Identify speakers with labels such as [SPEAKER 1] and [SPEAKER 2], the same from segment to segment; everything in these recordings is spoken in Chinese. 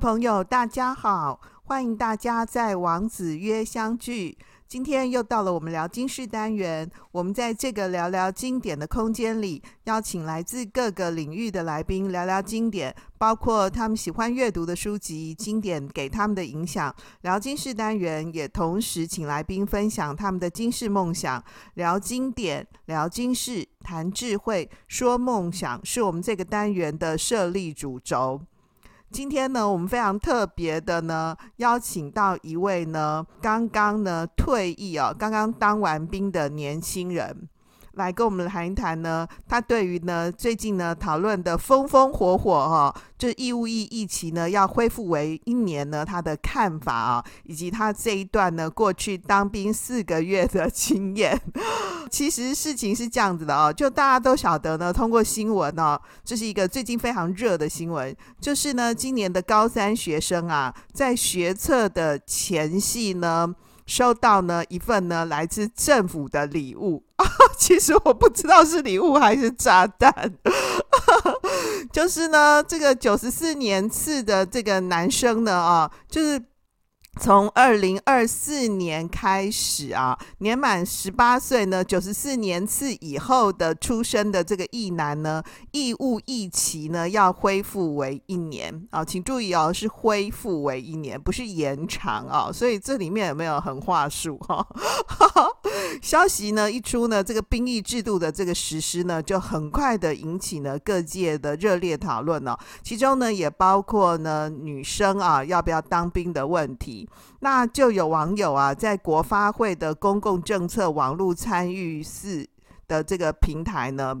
[SPEAKER 1] 朋友，大家好，欢迎大家在王子约相聚。今天又到了我们聊经世单元，我们在这个聊聊经典的空间里，邀请来自各个领域的来宾聊聊经典，包括他们喜欢阅读的书籍、经典给他们的影响。聊经世单元也同时请来宾分享他们的经世梦想。聊经典，聊经世，谈智慧，说梦想，是我们这个单元的设立主轴。今天呢，我们非常特别的呢，邀请到一位呢，刚刚呢退役啊，刚刚当完兵的年轻人。来跟我们谈一谈呢，他对于呢最近呢讨论的风风火火哈、哦，就是义务役疫情呢要恢复为一年呢，他的看法啊，以及他这一段呢过去当兵四个月的经验。其实事情是这样子的哦，就大家都晓得呢，通过新闻哦，这是一个最近非常热的新闻，就是呢今年的高三学生啊，在学测的前夕呢。收到呢一份呢来自政府的礼物啊，其实我不知道是礼物还是炸弹，就是呢这个九十四年次的这个男生呢啊，就是。从二零二四年开始啊，年满十八岁呢，九十四年次以后的出生的这个役男呢，义务役期呢要恢复为一年啊，请注意哦，是恢复为一年，不是延长啊，所以这里面有没有很话术哈？消息呢一出呢，这个兵役制度的这个实施呢，就很快的引起呢各界的热烈讨论呢，其中呢也包括呢女生啊要不要当兵的问题。那就有网友啊，在国发会的公共政策网络参与室的这个平台呢，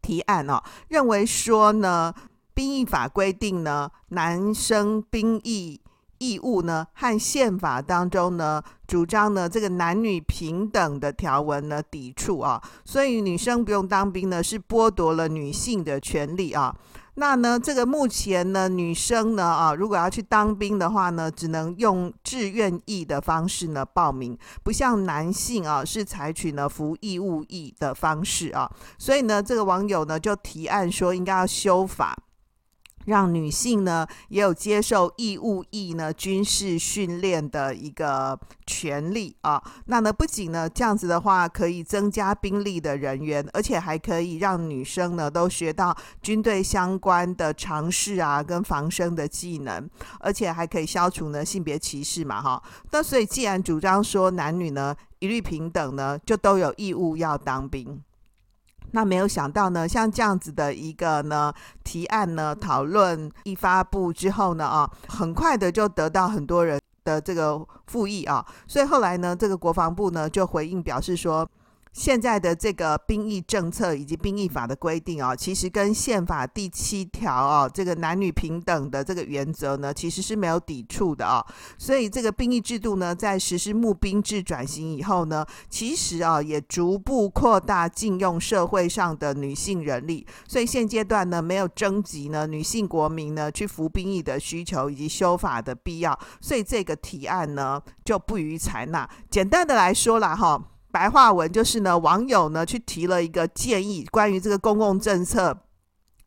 [SPEAKER 1] 提案哦，认为说呢，兵役法规定呢，男生兵役义务呢，和宪法当中呢，主张呢，这个男女平等的条文呢，抵触啊，所以女生不用当兵呢，是剥夺了女性的权利啊。那呢，这个目前呢，女生呢啊，如果要去当兵的话呢，只能用志愿役的方式呢报名，不像男性啊是采取呢服义务役的方式啊，所以呢，这个网友呢就提案说应该要修法。让女性呢也有接受义务役呢军事训练的一个权利啊。那呢不仅呢这样子的话可以增加兵力的人员，而且还可以让女生呢都学到军队相关的常识啊跟防身的技能，而且还可以消除呢性别歧视嘛哈。那所以既然主张说男女呢一律平等呢，就都有义务要当兵。那没有想到呢，像这样子的一个呢提案呢讨论一发布之后呢啊，很快的就得到很多人的这个复议啊，所以后来呢，这个国防部呢就回应表示说。现在的这个兵役政策以及兵役法的规定啊，其实跟宪法第七条啊，这个男女平等的这个原则呢，其实是没有抵触的啊。所以这个兵役制度呢，在实施募兵制转型以后呢，其实啊，也逐步扩大禁用社会上的女性人力。所以现阶段呢，没有征集呢女性国民呢去服兵役的需求以及修法的必要，所以这个提案呢就不予采纳。简单的来说啦，哈。白话文就是呢，网友呢去提了一个建议，关于这个公共政策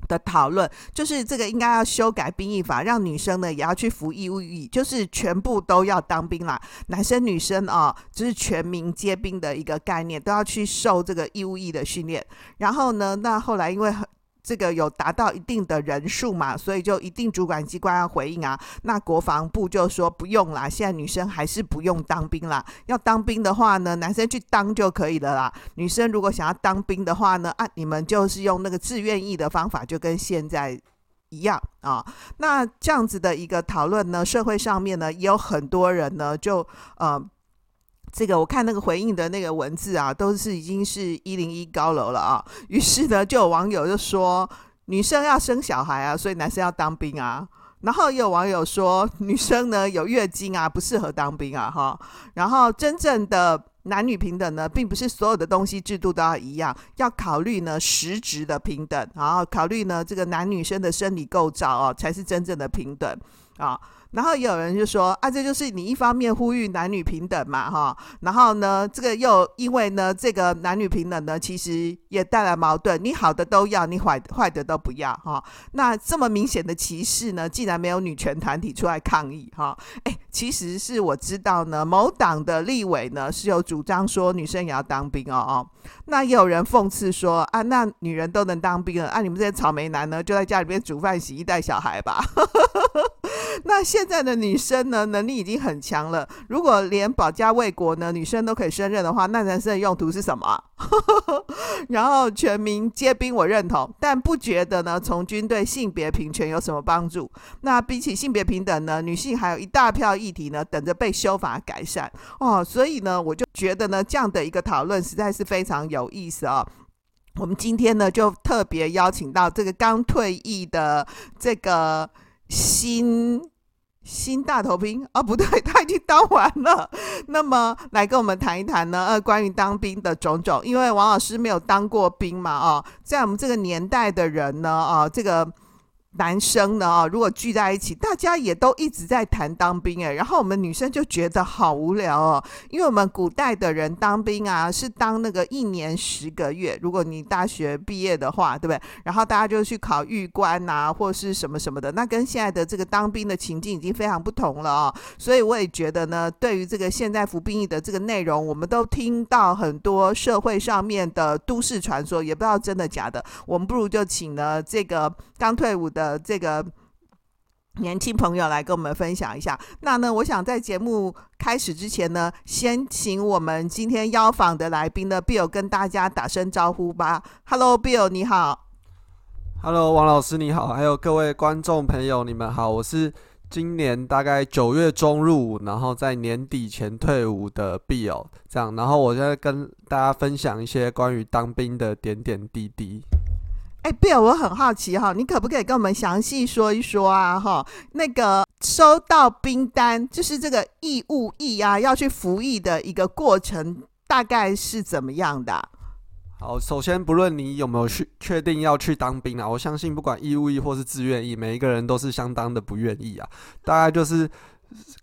[SPEAKER 1] 的讨论，就是这个应该要修改兵役法，让女生呢也要去服义务役，就是全部都要当兵啦，男生女生啊，就是全民皆兵的一个概念，都要去受这个义务役的训练。然后呢，那后来因为很。这个有达到一定的人数嘛，所以就一定主管机关要回应啊。那国防部就说不用啦，现在女生还是不用当兵啦。要当兵的话呢，男生去当就可以了啦。女生如果想要当兵的话呢，啊，你们就是用那个志愿役的方法，就跟现在一样啊。那这样子的一个讨论呢，社会上面呢也有很多人呢就呃。这个我看那个回应的那个文字啊，都是已经是一零一高楼了啊。于是呢，就有网友就说，女生要生小孩啊，所以男生要当兵啊。然后也有网友说，女生呢有月经啊，不适合当兵啊，哈。然后真正的男女平等呢，并不是所有的东西制度都要一样，要考虑呢实质的平等，然后考虑呢这个男女生的生理构造哦，才是真正的平等啊。然后也有人就说啊，这就是你一方面呼吁男女平等嘛，哈，然后呢，这个又因为呢，这个男女平等呢，其实也带来矛盾，你好的都要，你坏坏的都不要，哈。那这么明显的歧视呢，竟然没有女权团体出来抗议，哈。哎，其实是我知道呢，某党的立委呢是有主张说女生也要当兵哦，哦。那也有人讽刺说啊，那女人都能当兵了，啊，你们这些草莓男呢，就在家里边煮饭、洗衣、带小孩吧。那现现在的女生呢，能力已经很强了。如果连保家卫国呢，女生都可以胜任的话，那男生的用途是什么？然后全民皆兵，我认同，但不觉得呢，从军对性别平权有什么帮助。那比起性别平等呢，女性还有一大票议题呢，等着被修法改善哦。所以呢，我就觉得呢，这样的一个讨论实在是非常有意思啊、哦。我们今天呢，就特别邀请到这个刚退役的这个。新新大头兵啊，不对，他已经当完了。那么来跟我们谈一谈呢，呃，关于当兵的种种。因为王老师没有当过兵嘛，哦，在我们这个年代的人呢，哦，这个。男生呢啊，如果聚在一起，大家也都一直在谈当兵诶，然后我们女生就觉得好无聊哦，因为我们古代的人当兵啊，是当那个一年十个月，如果你大学毕业的话，对不对？然后大家就去考狱官啊，或是什么什么的，那跟现在的这个当兵的情境已经非常不同了哦。所以我也觉得呢，对于这个现在服兵役的这个内容，我们都听到很多社会上面的都市传说，也不知道真的假的。我们不如就请了这个刚退伍的。呃，这个年轻朋友来跟我们分享一下。那呢，我想在节目开始之前呢，先请我们今天邀访的来宾呢，Bill 跟大家打声招呼吧。Hello，Bill，你好。
[SPEAKER 2] Hello，王老师你好，还有各位观众朋友，你们好。我是今年大概九月中入伍，然后在年底前退伍的 Bill。这样，然后我现在跟大家分享一些关于当兵的点点滴滴。
[SPEAKER 1] 哎，Bill，我很好奇哈，你可不可以跟我们详细说一说啊？哈，那个收到兵单，就是这个义务役啊，要去服役的一个过程，大概是怎么样的？
[SPEAKER 2] 好，首先不论你有没有去确定要去当兵啊，我相信不管义务役或是志愿役，每一个人都是相当的不愿意啊。大概就是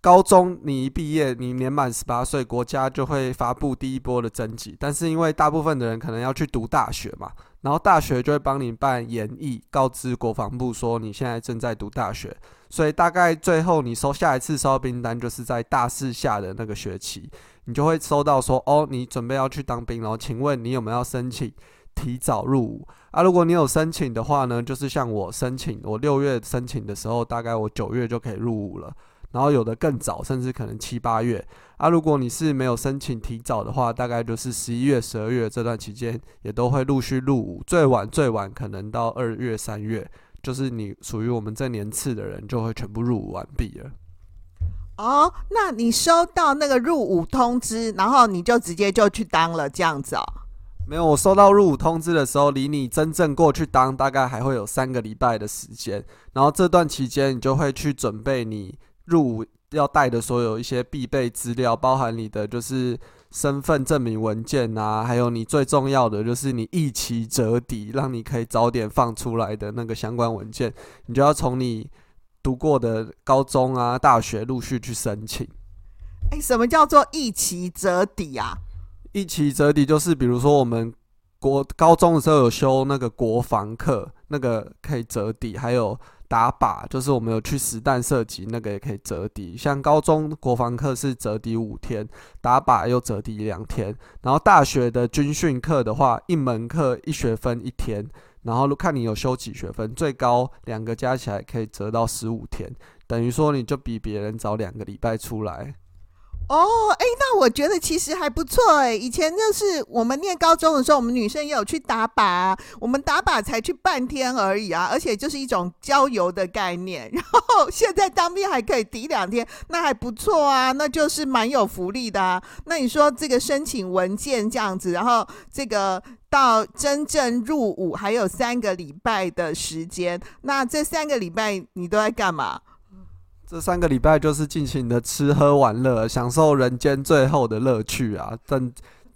[SPEAKER 2] 高中你一毕业，你年满十八岁，国家就会发布第一波的征集，但是因为大部分的人可能要去读大学嘛。然后大学就会帮你办研议，告知国防部说你现在正在读大学，所以大概最后你收下一次收兵单就是在大四下的那个学期，你就会收到说哦，你准备要去当兵了，请问你有没有申请提早入伍啊？如果你有申请的话呢，就是像我申请，我六月申请的时候，大概我九月就可以入伍了。然后有的更早，甚至可能七八月啊。如果你是没有申请提早的话，大概就是十一月、十二月这段期间也都会陆续入伍。最晚最晚可能到二月、三月，就是你属于我们这年次的人就会全部入伍完毕了。
[SPEAKER 1] 哦，那你收到那个入伍通知，然后你就直接就去当了这样子哦？
[SPEAKER 2] 没有，我收到入伍通知的时候，离你真正过去当大概还会有三个礼拜的时间。然后这段期间，你就会去准备你。入伍要带的所有一些必备资料，包含你的就是身份证明文件啊，还有你最重要的就是你一期折抵，让你可以早点放出来的那个相关文件，你就要从你读过的高中啊、大学陆续去申请。
[SPEAKER 1] 诶，什么叫做一期折抵啊？
[SPEAKER 2] 一期折抵就是比如说我们国高中的时候有修那个国防课，那个可以折抵，还有。打靶就是我们有去实弹射击，那个也可以折抵。像高中国防课是折抵五天，打靶又折抵两天。然后大学的军训课的话，一门课一学分一天，然后看你有修几学分，最高两个加起来可以折到十五天，等于说你就比别人早两个礼拜出来。
[SPEAKER 1] 哦，哎，那我觉得其实还不错哎。以前就是我们念高中的时候，我们女生也有去打靶，我们打靶才去半天而已啊，而且就是一种郊游的概念。然后现在当兵还可以抵两天，那还不错啊，那就是蛮有福利的啊。那你说这个申请文件这样子，然后这个到真正入伍还有三个礼拜的时间，那这三个礼拜你都在干嘛？
[SPEAKER 2] 这三个礼拜就是尽情的吃喝玩乐，享受人间最后的乐趣啊！真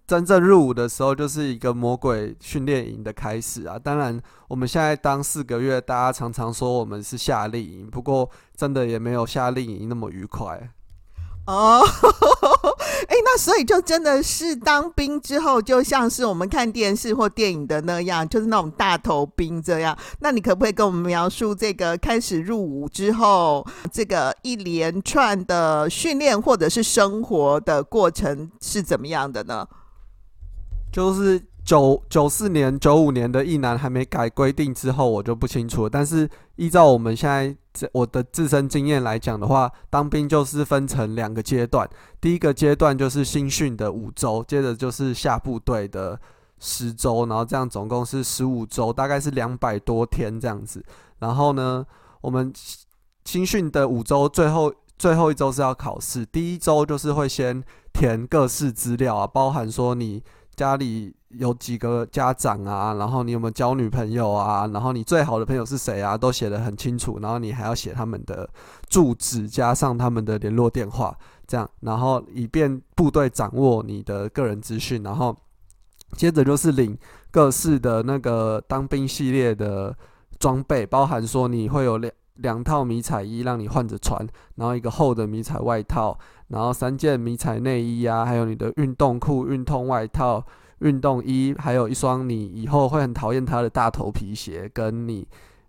[SPEAKER 2] 真正入伍的时候，就是一个魔鬼训练营的开始啊。当然，我们现在当四个月，大家常常说我们是夏令营，不过真的也没有夏令营那么愉快。
[SPEAKER 1] 哦，哎，那所以就真的是当兵之后，就像是我们看电视或电影的那样，就是那种大头兵这样。那你可不可以跟我们描述这个开始入伍之后，这个一连串的训练或者是生活的过程是怎么样的呢？
[SPEAKER 2] 就是。九九四年、九五年的役男还没改规定之后，我就不清楚了。但是依照我们现在这我的自身经验来讲的话，当兵就是分成两个阶段。第一个阶段就是新训的五周，接着就是下部队的十周，然后这样总共是十五周，大概是两百多天这样子。然后呢，我们新训的五周最后最后一周是要考试，第一周就是会先填各式资料啊，包含说你家里。有几个家长啊，然后你有没有交女朋友啊，然后你最好的朋友是谁啊，都写得很清楚。然后你还要写他们的住址，加上他们的联络电话，这样，然后以便部队掌握你的个人资讯。然后接着就是领各式的那个当兵系列的装备，包含说你会有两两套迷彩衣让你换着穿，然后一个厚的迷彩外套，然后三件迷彩内衣啊，还有你的运动裤、运动外套。运动衣，还有一双你以后会很讨厌它的大头皮鞋，跟你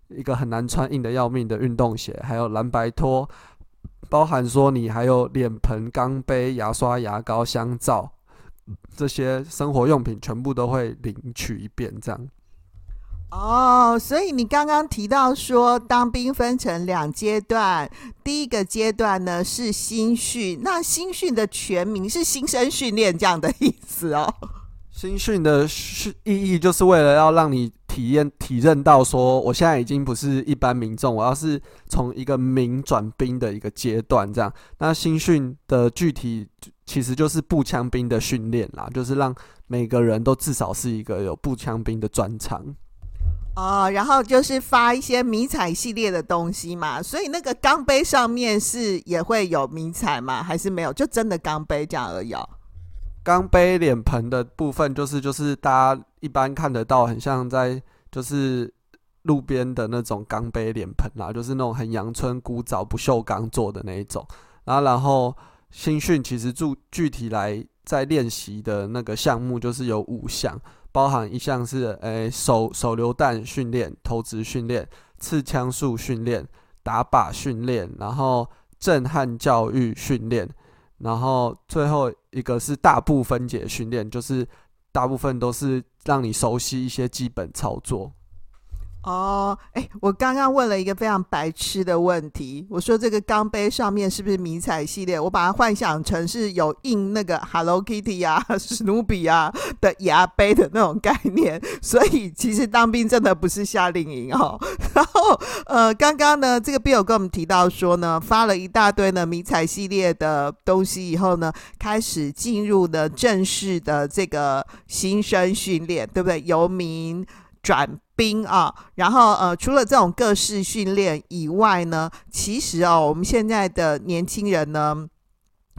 [SPEAKER 2] 一个很难穿、硬得要命的运动鞋，还有蓝白拖，包含说你还有脸盆、钢杯、牙刷、牙膏、香皂这些生活用品，全部都会领取一遍，这样。
[SPEAKER 1] 哦，所以你刚刚提到说当兵分成两阶段，第一个阶段呢是新训，那新训的全名是新生训练这样的意思哦。
[SPEAKER 2] 新训的意义就是为了要让你体验、体认到说，我现在已经不是一般民众，我要是从一个民转兵的一个阶段这样。那新训的具体其实就是步枪兵的训练啦，就是让每个人都至少是一个有步枪兵的专长。
[SPEAKER 1] 哦，然后就是发一些迷彩系列的东西嘛，所以那个钢杯上面是也会有迷彩吗？还是没有？就真的钢杯这样而已。
[SPEAKER 2] 钢杯脸盆的部分，就是就是大家一般看得到，很像在就是路边的那种钢杯脸盆啦，就是那种很阳春、古早、不锈钢做的那一种。然后，然后新训其实具具体来在练习的那个项目，就是有五项，包含一项是诶、手手榴弹训练、投掷训练、刺枪术训练、打靶训练，然后震撼教育训练。然后最后一个是大部分解训练，就是大部分都是让你熟悉一些基本操作。
[SPEAKER 1] 哦，哎，我刚刚问了一个非常白痴的问题，我说这个钢杯上面是不是迷彩系列？我把它幻想成是有印那个 Hello Kitty 啊、史努比啊的牙杯的那种概念，所以其实当兵真的不是夏令营哦。然后，呃，刚刚呢，这个 Bill 跟我们提到说呢，发了一大堆呢迷彩系列的东西以后呢，开始进入了正式的这个新生训练，对不对？由民转兵啊，然后呃，除了这种各式训练以外呢，其实哦，我们现在的年轻人呢，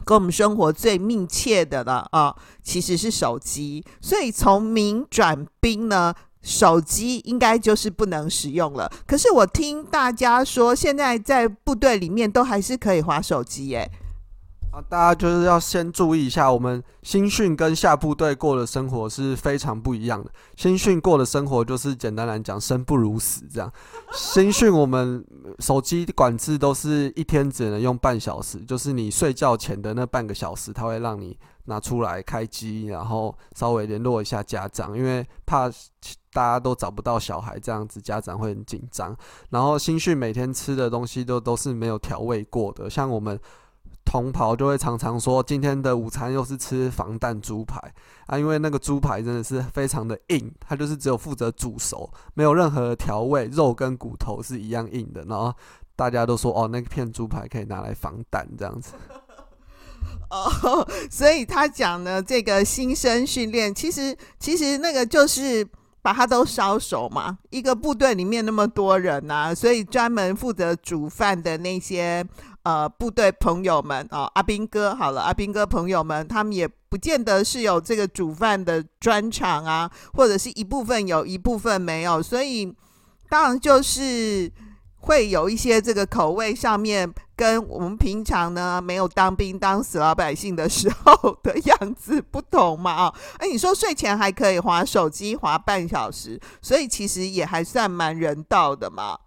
[SPEAKER 1] 跟我们生活最密切的了啊，其实是手机。所以从民转兵呢，手机应该就是不能使用了。可是我听大家说，现在在部队里面都还是可以滑手机耶。
[SPEAKER 2] 啊，大家就是要先注意一下，我们新训跟下部队过的生活是非常不一样的。新训过的生活就是简单来讲，生不如死这样。新训我们手机管制都是一天只能用半小时，就是你睡觉前的那半个小时，他会让你拿出来开机，然后稍微联络一下家长，因为怕大家都找不到小孩，这样子家长会很紧张。然后新训每天吃的东西都都是没有调味过的，像我们。同袍就会常常说，今天的午餐又是吃防弹猪排啊，因为那个猪排真的是非常的硬，它就是只有负责煮熟，没有任何调味，肉跟骨头是一样硬的。然后大家都说，哦，那片猪排可以拿来防弹这样子。
[SPEAKER 1] 哦，所以他讲的这个新生训练，其实其实那个就是。把它都烧熟嘛，一个部队里面那么多人呐、啊，所以专门负责煮饭的那些呃部队朋友们哦，阿兵哥好了，阿兵哥朋友们，他们也不见得是有这个煮饭的专长啊，或者是一部分有一部分没有，所以当然就是。会有一些这个口味上面跟我们平常呢没有当兵当死老百姓的时候 的样子不同嘛啊，哎，你说睡前还可以划手机划半小时，所以其实也还算蛮人道的嘛。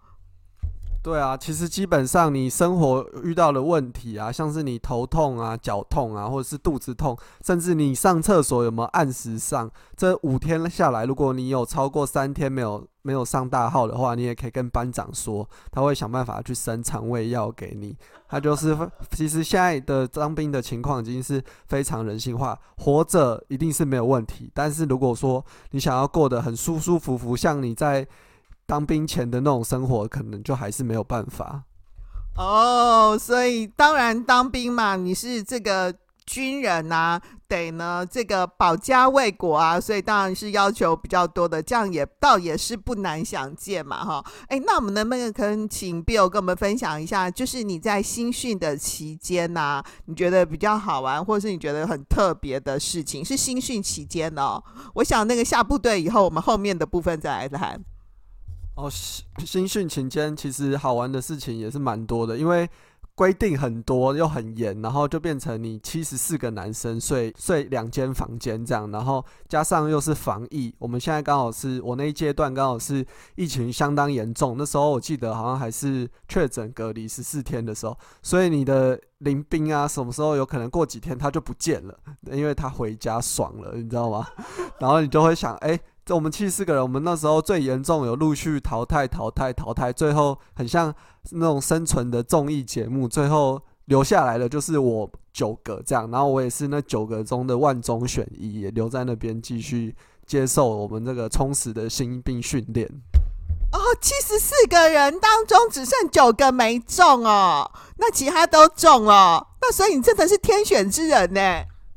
[SPEAKER 2] 对啊，其实基本上你生活遇到的问题啊，像是你头痛啊、脚痛啊，或者是肚子痛，甚至你上厕所有没有按时上，这五天下来，如果你有超过三天没有没有上大号的话，你也可以跟班长说，他会想办法去生肠胃药给你。他就是，其实现在的当兵的情况已经是非常人性化，活着一定是没有问题，但是如果说你想要过得很舒舒服服，像你在。当兵前的那种生活，可能就还是没有办法。
[SPEAKER 1] 哦，所以当然当兵嘛，你是这个军人啊，得呢这个保家卫国啊，所以当然是要求比较多的，这样也倒也是不难想见嘛，哈。哎，那我们能不能可能请 Bill 跟我们分享一下，就是你在新训的期间呐、你觉得比较好玩，或是你觉得很特别的事情，是新训期间哦。我想那个下部队以后，我们后面的部分再来谈。
[SPEAKER 2] 哦，新新训期间其实好玩的事情也是蛮多的，因为规定很多又很严，然后就变成你七十四个男生睡睡两间房间这样，然后加上又是防疫，我们现在刚好是我那一阶段刚好是疫情相当严重，那时候我记得好像还是确诊隔离十四天的时候，所以你的邻兵啊，什么时候有可能过几天他就不见了，因为他回家爽了，你知道吗？然后你就会想，哎、这我们七十四个人，我们那时候最严重，有陆续淘汰、淘汰、淘汰，最后很像那种生存的综艺节目，最后留下来的就是我九个这样，然后我也是那九个中的万中选一，也留在那边继续接受我们这个充实的新兵训练。
[SPEAKER 1] 哦，七十四个人当中只剩九个没中哦，那其他都中了，那所以你真的是天选之人呢。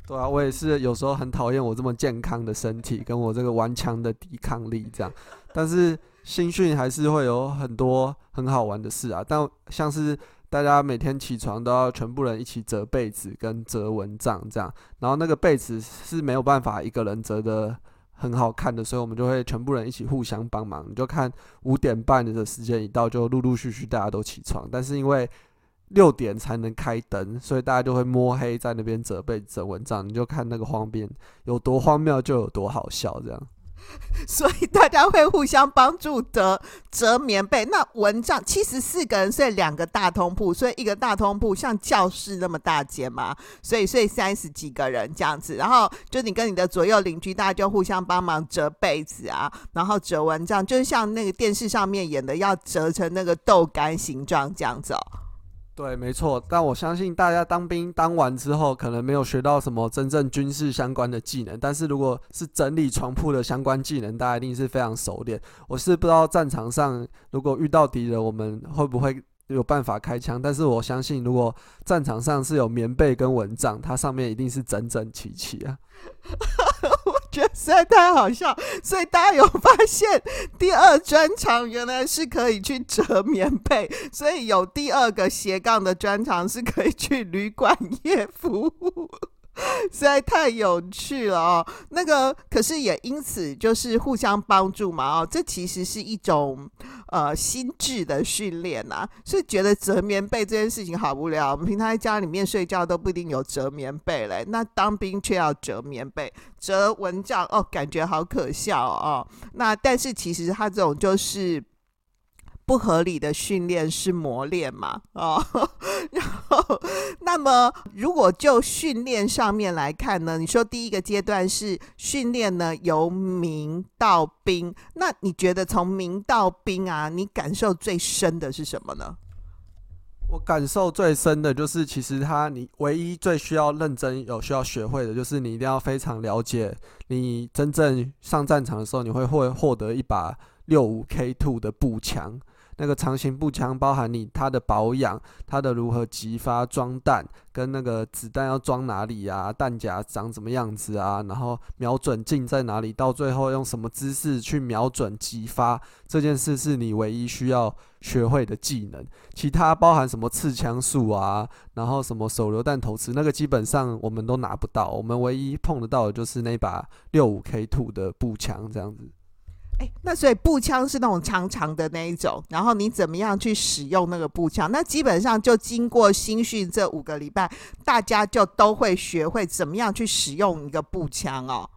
[SPEAKER 2] 对啊，我也是有时候很讨厌我这么健康的身体，跟我这个顽强的抵抗力这样。但是新训还是会有很多很好玩的事啊，但像是大家每天起床都要全部人一起折被子跟折蚊帐这样，然后那个被子是没有办法一个人折得很好看的，所以我们就会全部人一起互相帮忙。你就看五点半的时间一到，就陆陆续续大家都起床，但是因为六点才能开灯，所以大家就会摸黑在那边折被折蚊帐，你就看那个荒边有多荒谬，就有多好笑这样。
[SPEAKER 1] 所以大家会互相帮助折折棉被。那蚊帐七十四个人睡两个大通铺，所以一个大通铺像教室那么大间嘛，所以睡三十几个人这样子。然后就你跟你的左右邻居，大家就互相帮忙折被子啊，然后折蚊帐，就是像那个电视上面演的，要折成那个豆干形状这样子哦。
[SPEAKER 2] 对，没错，但我相信大家当兵当完之后，可能没有学到什么真正军事相关的技能，但是如果是整理床铺的相关技能，大家一定是非常熟练。我是不知道战场上如果遇到敌人，我们会不会有办法开枪，但是我相信如果战场上是有棉被跟蚊帐，它上面一定是整整齐齐啊。
[SPEAKER 1] 觉得实在太好笑，所以大家有发现第二专长原来是可以去折棉被，所以有第二个斜杠的专长是可以去旅馆业服务。实在太有趣了哦！那个可是也因此就是互相帮助嘛哦，这其实是一种呃心智的训练呐。所以觉得折棉被这件事情好无聊，我们平常在家里面睡觉都不一定有折棉被嘞，那当兵却要折棉被、折蚊帐哦，感觉好可笑哦。那但是其实他这种就是。不合理的训练是磨练嘛？哦，然后，那么如果就训练上面来看呢？你说第一个阶段是训练呢，由明到兵，那你觉得从明到兵啊，你感受最深的是什么呢？
[SPEAKER 2] 我感受最深的就是，其实他你唯一最需要认真有需要学会的，就是你一定要非常了解，你真正上战场的时候，你会会获得一把六五 K two 的步枪。那个长型步枪包含你它的保养、它的如何击发、装弹，跟那个子弹要装哪里啊，弹夹长什么样子啊，然后瞄准镜在哪里，到最后用什么姿势去瞄准击发，这件事是你唯一需要学会的技能。其他包含什么刺枪术啊，然后什么手榴弹投掷，那个基本上我们都拿不到，我们唯一碰得到的就是那把六五 K Two 的步枪这样子。
[SPEAKER 1] 哎，那所以步枪是那种长长的那一种，然后你怎么样去使用那个步枪？那基本上就经过新训这五个礼拜，大家就都会学会怎么样去使用一个步枪哦。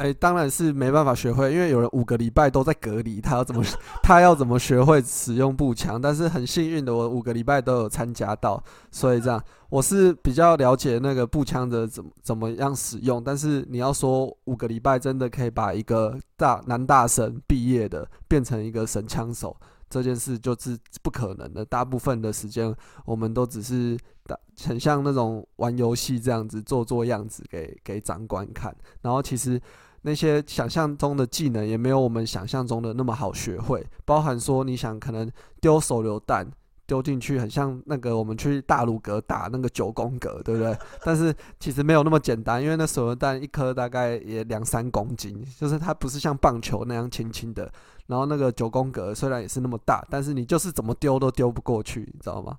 [SPEAKER 2] 哎，当然是没办法学会，因为有人五个礼拜都在隔离，他要怎么他要怎么学会使用步枪？但是很幸运的，我五个礼拜都有参加到，所以这样我是比较了解那个步枪的怎么怎么样使用。但是你要说五个礼拜真的可以把一个大男大生毕业的变成一个神枪手，这件事就是不可能的。大部分的时间我们都只是打很像那种玩游戏这样子做做样子给给长官看，然后其实。那些想象中的技能也没有我们想象中的那么好学会，包含说你想可能丢手榴弹丢进去，很像那个我们去大鲁阁打那个九宫格，对不对？但是其实没有那么简单，因为那手榴弹一颗大概也两三公斤，就是它不是像棒球那样轻轻的。然后那个九宫格虽然也是那么大，但是你就是怎么丢都丢不过去，你知道吗？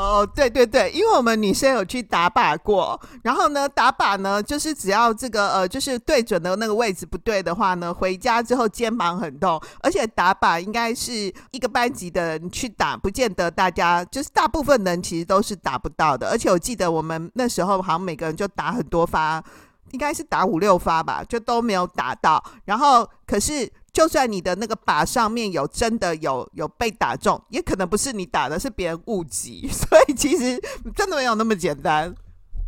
[SPEAKER 1] 哦，对对对，因为我们女生有去打靶过，然后呢，打靶呢，就是只要这个呃，就是对准的那个位置不对的话呢，回家之后肩膀很痛，而且打靶应该是一个班级的人去打，不见得大家就是大部分人其实都是打不到的，而且我记得我们那时候好像每个人就打很多发，应该是打五六发吧，就都没有打到，然后可是。就算你的那个靶上面有真的有有被打中，也可能不是你打的，是别人误击，所以其实真的没有那么简单。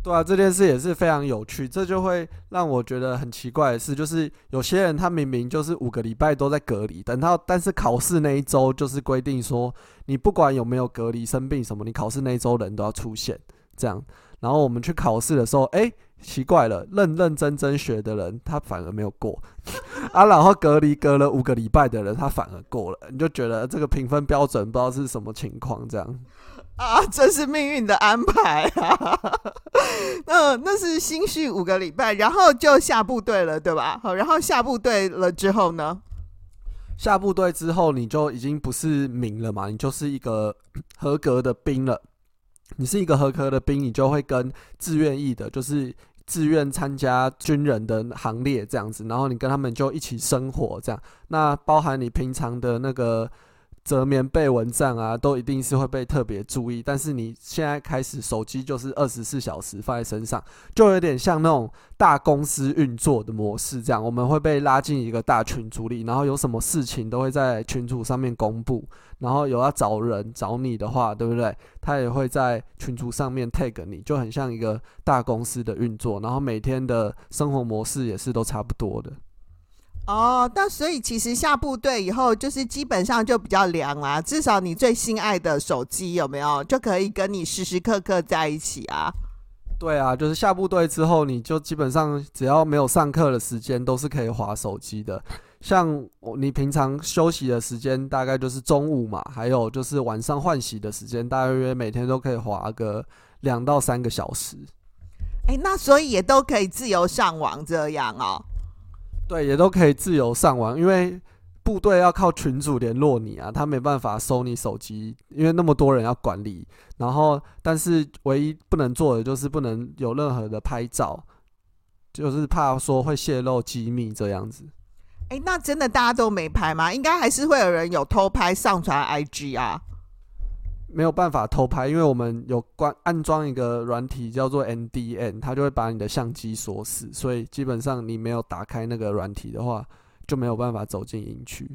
[SPEAKER 2] 对啊，这件事也是非常有趣，这就会让我觉得很奇怪的是，就是有些人他明明就是五个礼拜都在隔离，等到但是考试那一周就是规定说，你不管有没有隔离、生病什么，你考试那一周人都要出现这样。然后我们去考试的时候，哎。奇怪了，认认真真学的人，他反而没有过 啊。然后隔离隔了五个礼拜的人，他反而过了。你就觉得这个评分标准不知道是什么情况，这样
[SPEAKER 1] 啊，这是命运的安排啊。嗯，那是新训五个礼拜，然后就下部队了，对吧？好，然后下部队了之后呢？
[SPEAKER 2] 下部队之后，你就已经不是民了嘛，你就是一个合格的兵了。你是一个合格的兵，你就会跟自愿役的，就是。自愿参加军人的行列这样子，然后你跟他们就一起生活这样，那包含你平常的那个。折棉被、蚊帐啊，都一定是会被特别注意。但是你现在开始，手机就是二十四小时放在身上，就有点像那种大公司运作的模式这样。我们会被拉进一个大群组里，然后有什么事情都会在群组上面公布。然后有要找人找你的话，对不对？他也会在群组上面 tag 你，就很像一个大公司的运作。然后每天的生活模式也是都差不多的。
[SPEAKER 1] 哦，那所以其实下部队以后，就是基本上就比较凉啦。至少你最心爱的手机有没有，就可以跟你时时刻刻在一起啊？
[SPEAKER 2] 对啊，就是下部队之后，你就基本上只要没有上课的时间，都是可以划手机的。像你平常休息的时间，大概就是中午嘛，还有就是晚上换洗的时间，大约每天都可以划个两到三个小时。
[SPEAKER 1] 哎，那所以也都可以自由上网这样哦。
[SPEAKER 2] 对，也都可以自由上网，因为部队要靠群主联络你啊，他没办法收你手机，因为那么多人要管理。然后，但是唯一不能做的就是不能有任何的拍照，就是怕说会泄露机密这样子。
[SPEAKER 1] 哎，那真的大家都没拍吗？应该还是会有人有偷拍上传 IG 啊。
[SPEAKER 2] 没有办法偷拍，因为我们有关安装一个软体叫做 NDN，它就会把你的相机锁死，所以基本上你没有打开那个软体的话，就没有办法走进营区。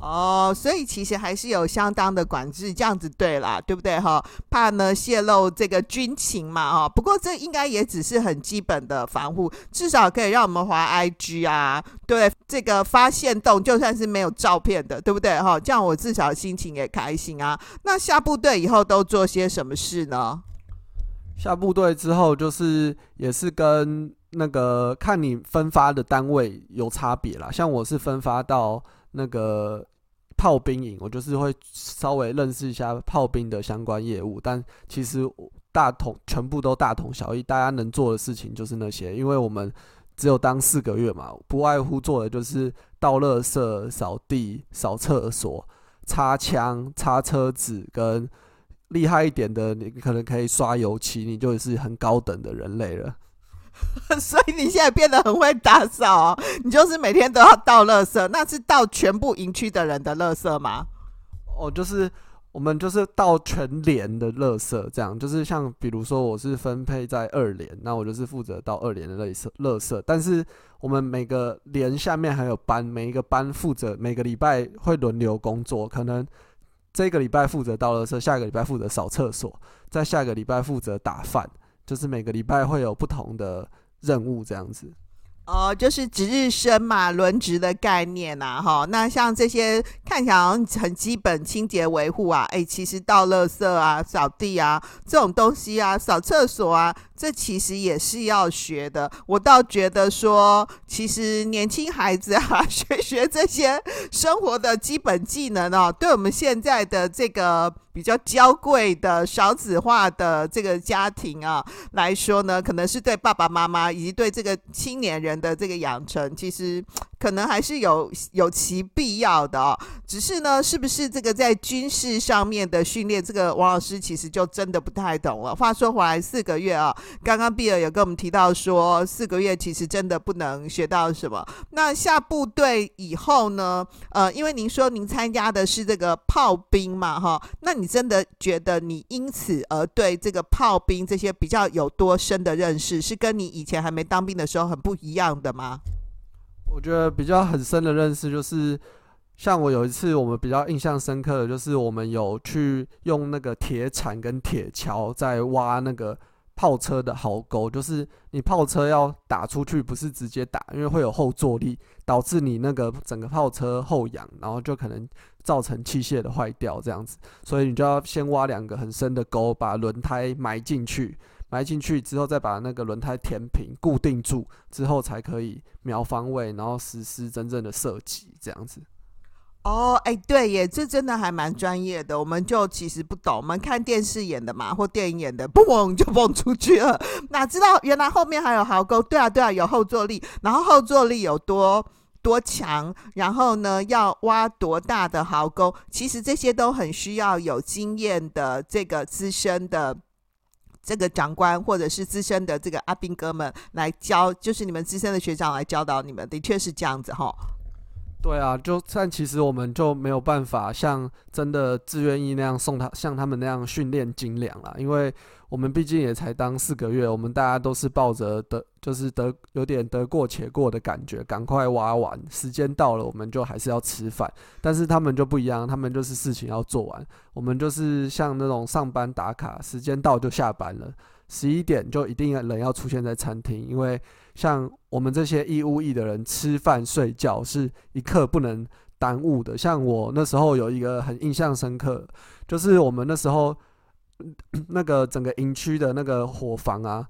[SPEAKER 1] 哦，所以其实还是有相当的管制，这样子对啦，对不对哈？怕呢泄露这个军情嘛哈。不过这应该也只是很基本的防护，至少可以让我们滑 IG 啊，对这个发现洞，就算是没有照片的，对不对哈？这样我至少心情也开心啊。那下部队以后都做些什么事呢？
[SPEAKER 2] 下部队之后就是也是跟那个看你分发的单位有差别啦，像我是分发到。那个炮兵营，我就是会稍微认识一下炮兵的相关业务，但其实大同全部都大同小异，大家能做的事情就是那些，因为我们只有当四个月嘛，不外乎做的就是倒垃圾、扫地、扫厕所、擦枪、擦车子，跟厉害一点的，你可能可以刷油漆，你就是很高等的人类了。
[SPEAKER 1] 所以你现在变得很会打扫哦，你就是每天都要倒垃圾，那是倒全部营区的人的垃圾吗？
[SPEAKER 2] 哦，就是我们就是倒全连的垃圾，这样就是像比如说我是分配在二连，那我就是负责倒二连的垃圾垃圾，但是我们每个连下面还有班，每一个班负责每个礼拜会轮流工作，可能这个礼拜负责倒垃圾，下个礼拜负责扫厕所，再下个礼拜负责打饭。就是每个礼拜会有不同的任务这样子。
[SPEAKER 1] 哦，就是值日生嘛，轮值的概念呐、啊，哈。那像这些看起来好像很基本清洁维护啊，哎，其实倒垃圾啊、扫地啊这种东西啊、扫厕所啊，这其实也是要学的。我倒觉得说，其实年轻孩子啊，学学这些生活的基本技能哦，对我们现在的这个比较娇贵的少子化的这个家庭啊来说呢，可能是对爸爸妈妈以及对这个青年人。的这个养成，其实可能还是有有其必要的哦。只是呢，是不是这个在军事上面的训练，这个王老师其实就真的不太懂了。话说回来，四个月啊，刚刚碧尔有跟我们提到说，四个月其实真的不能学到什么。那下部队以后呢？呃，因为您说您参加的是这个炮兵嘛，哈，那你真的觉得你因此而对这个炮兵这些比较有多深的认识，是跟你以前还没当兵的时候很不一？样的吗？
[SPEAKER 2] 我觉得比较很深的认识就是，像我有一次我们比较印象深刻的就是，我们有去用那个铁铲跟铁锹在挖那个炮车的壕沟，就是你炮车要打出去不是直接打，因为会有后坐力，导致你那个整个炮车后仰，然后就可能造成器械的坏掉这样子，所以你就要先挖两个很深的沟，把轮胎埋进去。埋进去之后，再把那个轮胎填平、固定住之后，才可以瞄方位，然后实施真正的射击，这样子。
[SPEAKER 1] 哦，哎，对耶，这真的还蛮专业的。我们就其实不懂，我们看电视演的嘛，或电影演的，嘣 就蹦出去了，哪知道原来后面还有壕沟？对啊，对啊，有后坐力，然后后坐力有多多强？然后呢，要挖多大的壕沟？其实这些都很需要有经验的这个资深的。这个长官或者是资深的这个阿兵哥们来教，就是你们资深的学长来教导你们，的确是这样子哈。
[SPEAKER 2] 对啊，就但其实我们就没有办法像真的志愿役那样送他，像他们那样训练精良啦，因为我们毕竟也才当四个月，我们大家都是抱着的，就是得有点得过且过的感觉，赶快挖完，时间到了我们就还是要吃饭。但是他们就不一样，他们就是事情要做完，我们就是像那种上班打卡，时间到就下班了，十一点就一定要人要出现在餐厅，因为。像我们这些义务役的人，吃饭睡觉是一刻不能耽误的。像我那时候有一个很印象深刻，就是我们那时候那个整个营区的那个伙房啊，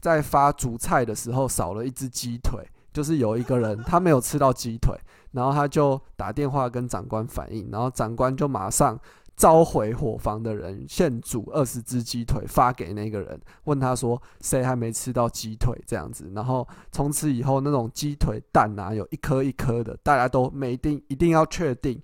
[SPEAKER 2] 在发主菜的时候少了一只鸡腿，就是有一个人他没有吃到鸡腿，然后他就打电话跟长官反映，然后长官就马上。召回伙房的人，现煮二十只鸡腿发给那个人，问他说谁还没吃到鸡腿？这样子，然后从此以后那种鸡腿蛋啊，有一颗一颗的，大家都没定，一定要确定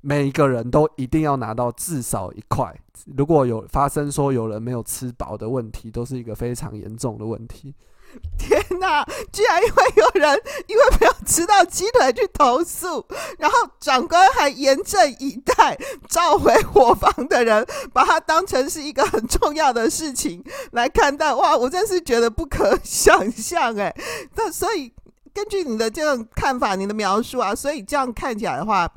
[SPEAKER 2] 每一个人都一定要拿到至少一块，如果有发生说有人没有吃饱的问题，都是一个非常严重的问题。
[SPEAKER 1] 天哪！居然因为有人因为没有吃到鸡腿去投诉，然后长官还严阵以待，召回伙房的人，把它当成是一个很重要的事情来看待。哇，我真是觉得不可想象哎。那所以根据你的这种看法，你的描述啊，所以这样看起来的话，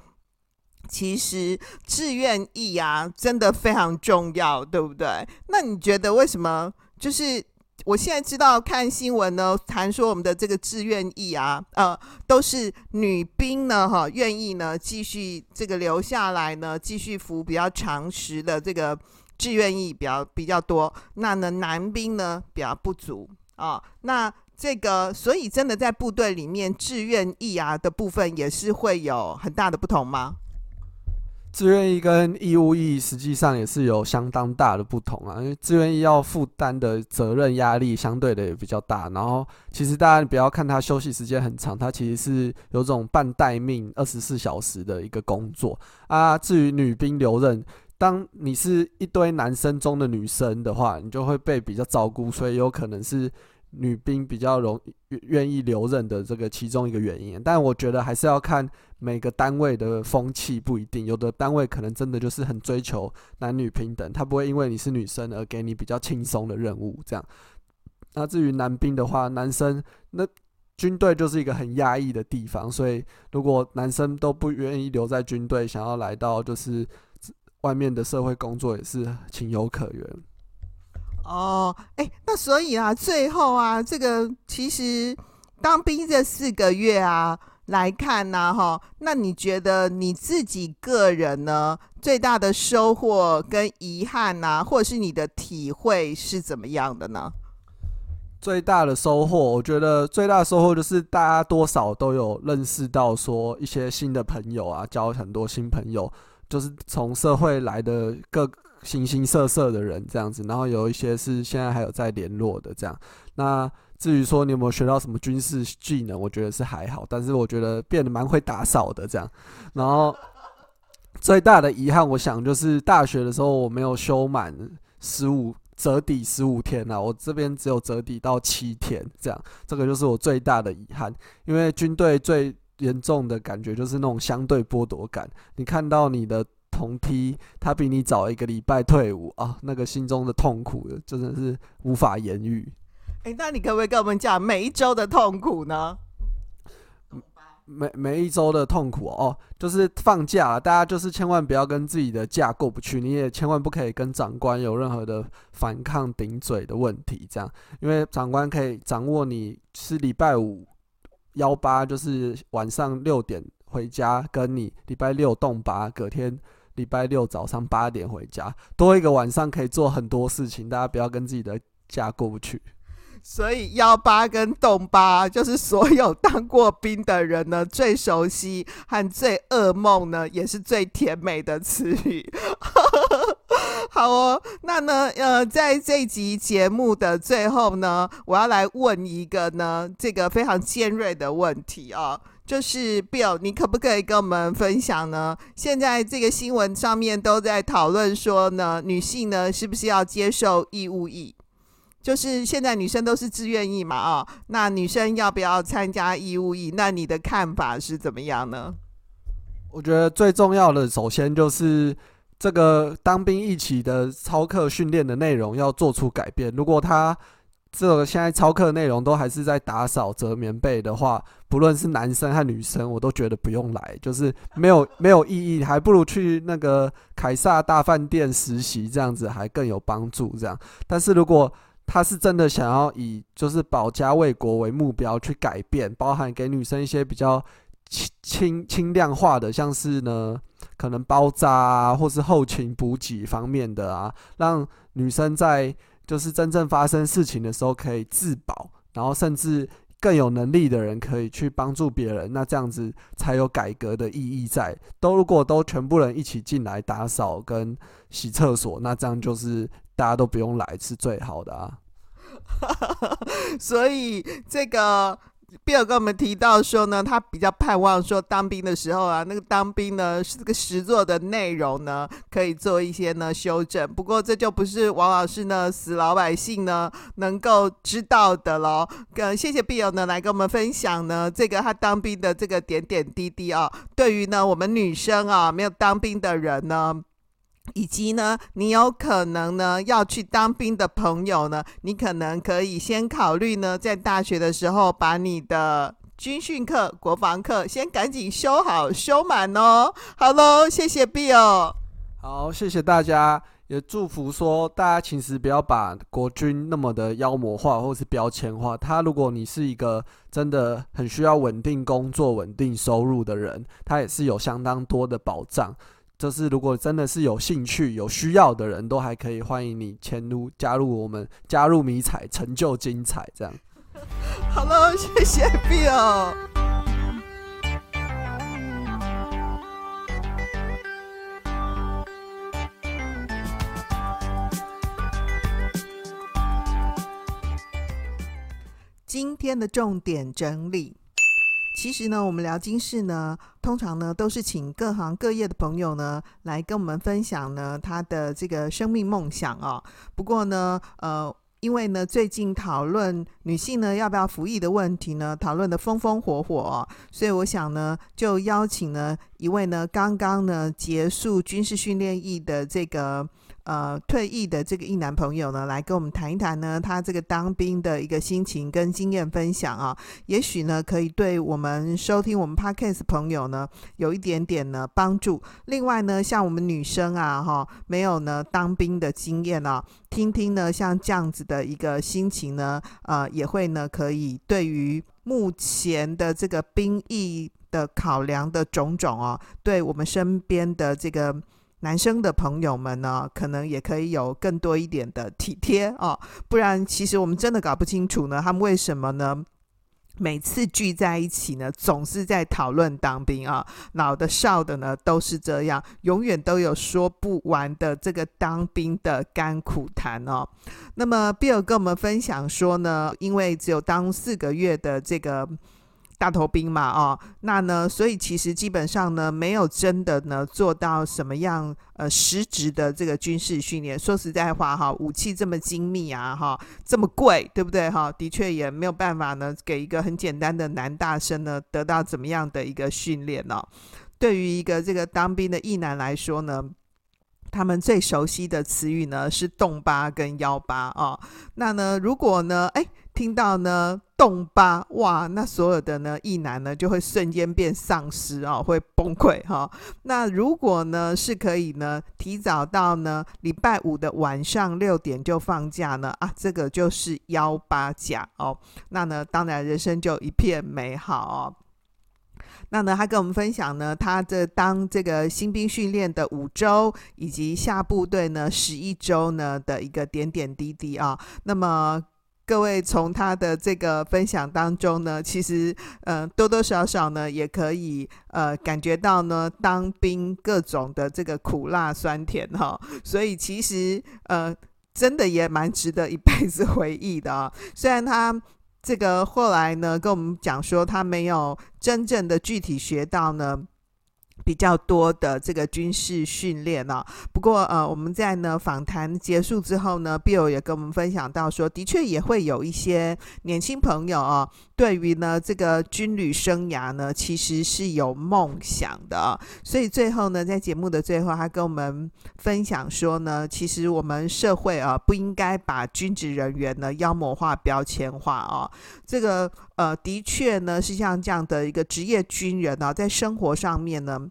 [SPEAKER 1] 其实志愿役啊，真的非常重要，对不对？那你觉得为什么就是？我现在知道看新闻呢，谈说我们的这个志愿役啊，呃，都是女兵呢，哈，愿意呢继续这个留下来呢，继续服比较长时的这个志愿役比较比较多。那呢，男兵呢比较不足啊。那这个，所以真的在部队里面，志愿役啊的部分也是会有很大的不同吗？
[SPEAKER 2] 志愿役跟义务役实际上也是有相当大的不同啊，因为志愿役要负担的责任压力相对的也比较大。然后，其实大家不要看他休息时间很长，他其实是有种半待命、二十四小时的一个工作啊。至于女兵留任，当你是一堆男生中的女生的话，你就会被比较照顾，所以有可能是。女兵比较容易愿意留任的这个其中一个原因，但我觉得还是要看每个单位的风气不一定，有的单位可能真的就是很追求男女平等，他不会因为你是女生而给你比较轻松的任务这样。那至于男兵的话，男生那军队就是一个很压抑的地方，所以如果男生都不愿意留在军队，想要来到就是外面的社会工作，也是情有可原。
[SPEAKER 1] 哦，哎，那所以啊，最后啊，这个其实当兵这四个月啊来看呢，哈，那你觉得你自己个人呢最大的收获跟遗憾呐，或者是你的体会是怎么样的呢？
[SPEAKER 2] 最大的收获，我觉得最大的收获就是大家多少都有认识到说一些新的朋友啊，交很多新朋友，就是从社会来的各。形形色色的人这样子，然后有一些是现在还有在联络的这样。那至于说你有没有学到什么军事技能，我觉得是还好，但是我觉得变得蛮会打扫的这样。然后最大的遗憾，我想就是大学的时候我没有修满十五折抵十五天啊，我这边只有折抵到七天这样，这个就是我最大的遗憾。因为军队最严重的感觉就是那种相对剥夺感，你看到你的。同梯，他比你早一个礼拜退伍啊，那个心中的痛苦真的是无法言喻。
[SPEAKER 1] 哎、欸，那你可不可以跟我们讲每一周的痛苦呢？
[SPEAKER 2] 每每一周的痛苦哦，就是放假，大家就是千万不要跟自己的假过不去，你也千万不可以跟长官有任何的反抗顶嘴的问题，这样，因为长官可以掌握你是礼拜五幺八，就是晚上六点回家，跟你礼拜六动八，隔天。礼拜六早上八点回家，多一个晚上可以做很多事情。大家不要跟自己的假过不去。
[SPEAKER 1] 所以幺八跟洞八，就是所有当过兵的人呢，最熟悉和最噩梦呢，也是最甜美的词语。好哦，那呢，呃，在这集节目的最后呢，我要来问一个呢，这个非常尖锐的问题啊。就是 Bill，你可不可以跟我们分享呢？现在这个新闻上面都在讨论说呢，女性呢是不是要接受义务役？就是现在女生都是自愿役嘛，啊，那女生要不要参加义务役？那你的看法是怎么样呢？
[SPEAKER 2] 我觉得最重要的，首先就是这个当兵一起的操课训练的内容要做出改变。如果他这个现在操课内容都还是在打扫、折棉被的话，不论是男生和女生，我都觉得不用来，就是没有没有意义，还不如去那个凯撒大饭店实习，这样子还更有帮助。这样，但是如果他是真的想要以就是保家卫国为目标去改变，包含给女生一些比较轻轻轻量化的，像是呢可能包扎啊，或是后勤补给方面的啊，让女生在。就是真正发生事情的时候可以自保，然后甚至更有能力的人可以去帮助别人，那这样子才有改革的意义在。都如果都全部人一起进来打扫跟洗厕所，那这样就是大家都不用来是最好的啊。
[SPEAKER 1] 所以这个。Bill 跟我们提到说呢，他比较盼望说当兵的时候啊，那个当兵呢是这个实作的内容呢，可以做一些呢修正。不过这就不是王老师呢死老百姓呢能够知道的喽。跟谢谢 Bill 呢来跟我们分享呢这个他当兵的这个点点滴滴啊。对于呢我们女生啊没有当兵的人呢。以及呢，你有可能呢要去当兵的朋友呢，你可能可以先考虑呢，在大学的时候把你的军训课、国防课先赶紧修好、修满哦。好喽，谢谢 Bill。
[SPEAKER 2] 好，谢谢大家，也祝福说大家其实不要把国军那么的妖魔化或是标签化。他如果你是一个真的很需要稳定工作、稳定收入的人，他也是有相当多的保障。就是如果真的是有兴趣有需要的人都还可以欢迎你迁入加入我们加入迷彩成就精彩这样。
[SPEAKER 1] 好了谢谢 bill 今天的重点整理。其实呢，我们聊经室呢，通常呢都是请各行各业的朋友呢来跟我们分享呢他的这个生命梦想啊。不过呢，呃。因为呢，最近讨论女性呢要不要服役的问题呢，讨论的风风火火，所以我想呢，就邀请呢一位呢刚刚呢结束军事训练役的这个。呃，退役的这个一男朋友呢，来跟我们谈一谈呢，他这个当兵的一个心情跟经验分享啊，也许呢，可以对我们收听我们 Podcast 朋友呢，有一点点呢帮助。另外呢，像我们女生啊，哈，没有呢当兵的经验啊，听听呢像这样子的一个心情呢，呃，也会呢可以对于目前的这个兵役的考量的种种啊，对我们身边的这个。男生的朋友们呢，可能也可以有更多一点的体贴哦，不然其实我们真的搞不清楚呢，他们为什么呢？每次聚在一起呢，总是在讨论当兵啊，老的少的呢都是这样，永远都有说不完的这个当兵的甘苦谈哦。那么 Bill 跟我们分享说呢，因为只有当四个月的这个。大头兵嘛，哦，那呢，所以其实基本上呢，没有真的呢做到什么样呃实质的这个军事训练。说实在话，哈，武器这么精密啊，哈，这么贵，对不对？哈，的确也没有办法呢，给一个很简单的男大生呢得到怎么样的一个训练呢？对于一个这个当兵的役男来说呢，他们最熟悉的词语呢是洞八跟幺八啊。那呢，如果呢，哎。听到呢，动八哇，那所有的呢，役男呢就会瞬间变丧尸啊，会崩溃哈、哦。那如果呢是可以呢，提早到呢礼拜五的晚上六点就放假呢啊，这个就是幺八假哦。那呢，当然人生就一片美好哦。那呢，他跟我们分享呢，他这当这个新兵训练的五周，以及下部队呢十一周呢的一个点点滴滴啊。那么。各位从他的这个分享当中呢，其实呃多多少少呢也可以呃感觉到呢当兵各种的这个苦辣酸甜哈，所以其实呃真的也蛮值得一辈子回忆的啊。虽然他这个后来呢跟我们讲说他没有真正的具体学到呢。比较多的这个军事训练啊，不过呃，我们在呢访谈结束之后呢，Bill 也跟我们分享到说，的确也会有一些年轻朋友啊，对于呢这个军旅生涯呢，其实是有梦想的。所以最后呢，在节目的最后，他跟我们分享说呢，其实我们社会啊，不应该把军职人员呢妖魔化、标签化啊。这个呃，的确呢是像这样的一个职业军人啊，在生活上面呢。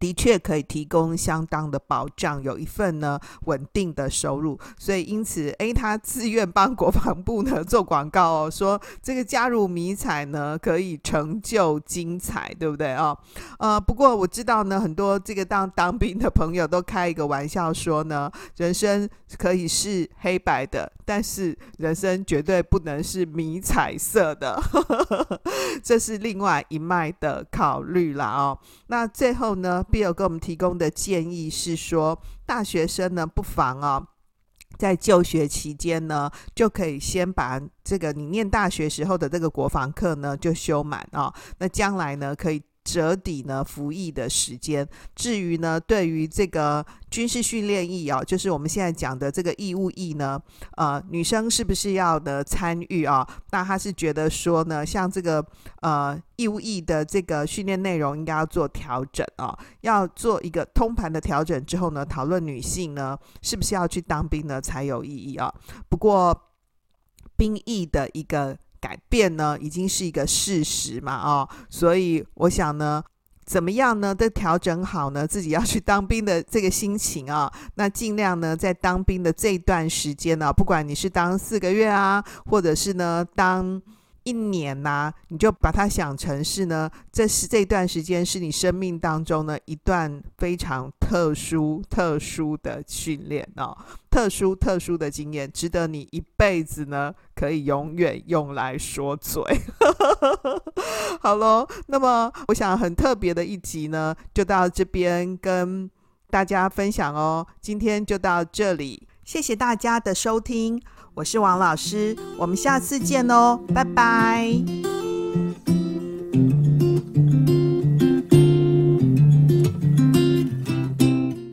[SPEAKER 1] 的确可以提供相当的保障，有一份呢稳定的收入，所以因此，诶，他自愿帮国防部呢 做广告哦，说这个加入迷彩呢可以成就精彩，对不对哦？呃，不过我知道呢，很多这个当当兵的朋友都开一个玩笑说呢，人生可以是黑白的，但是人生绝对不能是迷彩色的，这是另外一脉的考虑了哦。那最后呢？Bill 给我们提供的建议是说，大学生呢不妨啊，在就学期间呢，就可以先把这个你念大学时候的这个国防课呢就修满啊，那将来呢可以。折抵呢服役的时间。至于呢，对于这个军事训练役啊，就是我们现在讲的这个义务役呢，呃，女生是不是要呢参与啊？那他是觉得说呢，像这个呃义务役的这个训练内容应该要做调整啊，要做一个通盘的调整之后呢，讨论女性呢是不是要去当兵呢才有意义啊。不过兵役的一个。改变呢，已经是一个事实嘛，哦，所以我想呢，怎么样呢，都调整好呢，自己要去当兵的这个心情啊，那尽量呢，在当兵的这段时间呢，不管你是当四个月啊，或者是呢，当。一年呐、你就把它想成是呢，这是这段时间是你生命当中呢一段非常特殊、特殊的训练哦，特殊、特殊的经验，值得你一辈子呢可以永远用来说嘴。好喽，那么我想很特别的一集呢，就到这边跟大家分享哦。今天就到这里，谢谢大家的收听。我是王老师，我们下次见哦，拜拜。